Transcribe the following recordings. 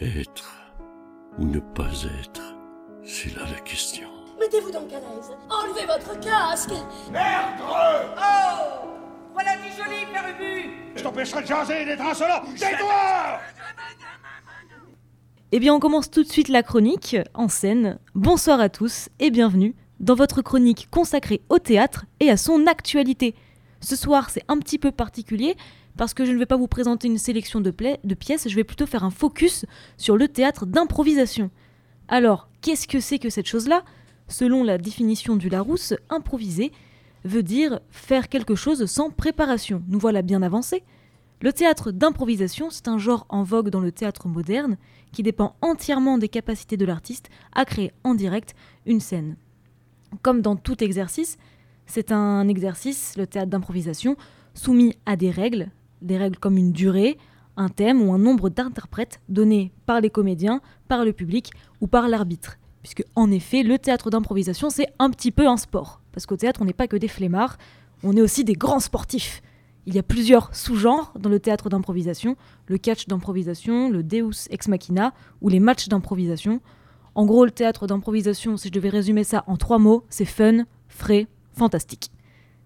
Être ou ne pas être, c'est là la question. Mettez-vous donc à l'aise. Enlevez votre casque. Merde Oh Voilà du joli, Père Ubu Je t'empêcherai de jaser et d'être insolent Tais-toi Eh bien, on commence tout de suite la chronique en scène. Bonsoir à tous et bienvenue dans votre chronique consacrée au théâtre et à son actualité. Ce soir, c'est un petit peu particulier parce que je ne vais pas vous présenter une sélection de, pièces, je vais plutôt faire un focus sur le théâtre d'improvisation. Alors, qu'est-ce que c'est que cette chose-là? Selon la définition du Larousse, improviser veut dire faire quelque chose sans préparation. Nous voilà bien avancés. Le théâtre d'improvisation, c'est un genre en vogue dans le théâtre moderne qui dépend entièrement des capacités de l'artiste à créer en direct une scène. Comme dans tout exercice, c'est un exercice, le théâtre d'improvisation, soumis à des règles, des règles comme une durée, un thème ou un nombre d'interprètes donnés par les comédiens, par le public ou par l'arbitre. Puisque, en effet, le théâtre d'improvisation, c'est un petit peu un sport. Parce qu'au théâtre, on n'est pas que des flemmards, on est aussi des grands sportifs. Il y a plusieurs sous-genres dans le théâtre d'improvisation le catch d'improvisation, le deus ex machina ou les matchs d'improvisation. En gros, le théâtre d'improvisation, si je devais résumer ça en trois mots, c'est fun, frais, fantastique.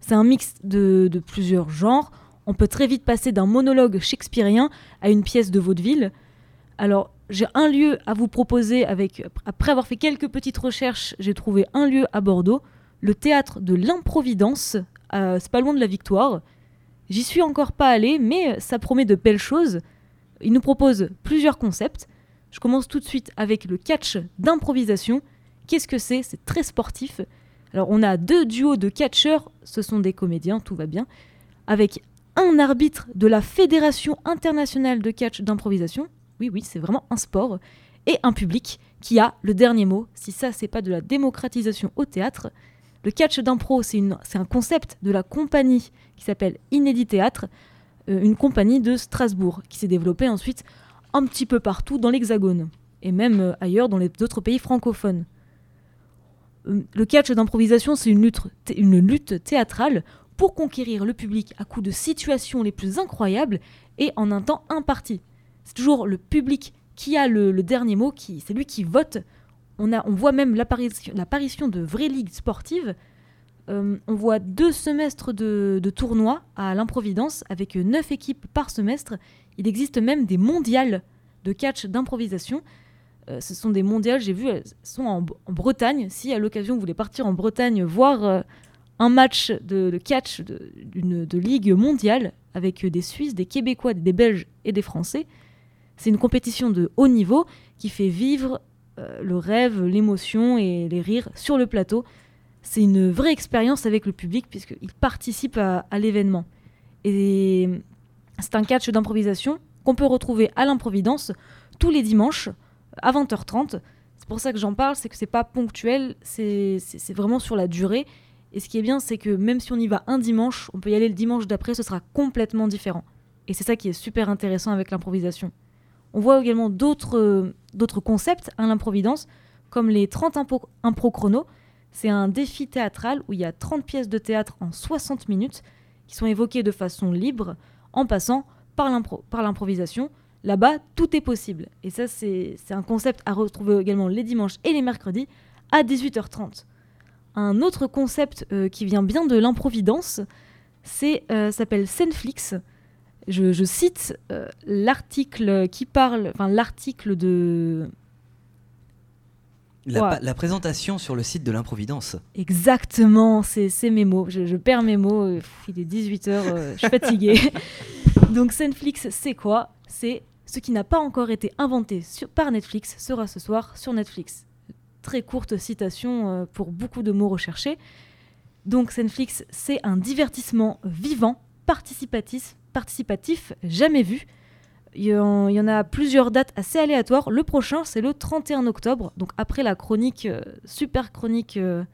C'est un mix de, de plusieurs genres on peut très vite passer d'un monologue shakespearien à une pièce de vaudeville. Alors, j'ai un lieu à vous proposer avec après avoir fait quelques petites recherches, j'ai trouvé un lieu à Bordeaux, le théâtre de l'improvidence, c'est pas loin de la Victoire. J'y suis encore pas allé, mais ça promet de belles choses. Il nous propose plusieurs concepts. Je commence tout de suite avec le catch d'improvisation. Qu'est-ce que c'est? C'est très sportif. Alors on a deux duos de catcheurs, ce sont des comédiens, tout va bien, avec un arbitre de la Fédération internationale de catch d'improvisation, oui oui c'est vraiment un sport, et un public qui a le dernier mot, si ça c'est pas de la démocratisation au théâtre. Le catch d'impro c'est un concept de la compagnie qui s'appelle Inédit Théâtre, euh, une compagnie de Strasbourg qui s'est développée ensuite un petit peu partout dans l'Hexagone et même euh, ailleurs dans les autres pays francophones. Euh, le catch d'improvisation, c'est une lutte, une lutte théâtrale pour conquérir le public à coup de situations les plus incroyables et en un temps imparti. C'est toujours le public qui a le, dernier mot, qui, c'est lui qui vote. On, a, on voit même l'apparition de vraies ligues sportives. Euh, on voit deux semestres de, tournois à l'improvidence avec neuf équipes par semestre. Il existe même des mondiales de catch d'improvisation. Euh, ce sont des mondiales, j'ai vu, elles sont en, Bretagne. Si à l'occasion vous voulez partir en Bretagne voir euh, un match de, catch de, de, ligue mondiale avec des Suisses, des Québécois, des Belges et des Français. C'est une compétition de haut niveau qui fait vivre euh, le rêve, l'émotion et les rires sur le plateau. C'est une vraie expérience avec le public puisqu'il participe à, l'événement. Et c'est un catch d'improvisation qu'on peut retrouver à l'improvidence tous les dimanches à 20h30. C'est pour ça que j'en parle, c'est que c'est pas ponctuel, c'est vraiment sur la durée et ce qui est bien, c'est que même si on y va un dimanche, on peut y aller le dimanche d'après, ce sera complètement différent. Et c'est ça qui est super intéressant avec l'improvisation. On voit également d'autres concepts à l'improvidence, comme les 30 impro, impro chrono. C'est un défi théâtral où il y a 30 pièces de théâtre en 60 minutes qui sont évoquées de façon libre en passant par l'improvisation. Là-bas, tout est possible. Et ça, c'est un concept à retrouver également les dimanches et les mercredis à 18h30 un autre concept euh, qui vient bien de l'improvidence, c'est euh, s'appelle Senflix. Je, cite euh, l'article qui parle, enfin l'article de la, présentation sur le site de l'improvidence. Exactement, c'est mes mots. Je, perds mes mots. il est 18h, je suis fatiguée. Donc, Senflix, c'est quoi? C'est ce qui n'a pas encore été inventé sur, par Netflix sera ce soir sur Netflix très courte citation euh, pour beaucoup de mots recherchés. Donc Netflix, c'est un divertissement vivant, participatif, participatif jamais vu. Il y, en, a plusieurs dates assez aléatoires. Le prochain, c'est le 31 octobre. Donc après la chronique, euh, super chronique euh,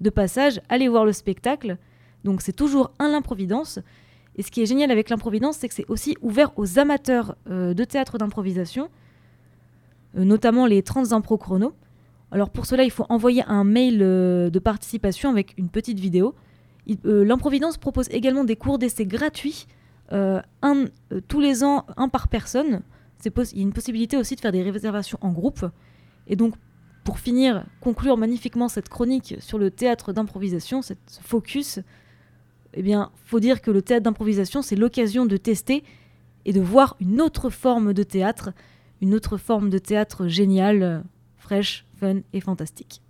de passage, allez voir le spectacle. Donc c'est toujours un l'improvidence. Et ce qui est génial avec l'improvidence, c'est que c'est aussi ouvert aux amateurs de théâtre d'improvisation, notamment les 30 impro chrono. Alors pour cela, il faut envoyer un mail euh, de participation avec une petite vidéo. Euh, L'Improvidence propose également des cours d'essai gratuits, euh, tous les ans, un par personne. il y a une possibilité aussi de faire des réservations en groupe. Et donc, pour finir, conclure magnifiquement cette chronique sur le théâtre d'improvisation, ce focus, eh bien, faut dire que le théâtre d'improvisation, c'est l'occasion de tester et de voir une autre forme de théâtre, une autre forme de théâtre géniale, fraîche, fun et fantastique.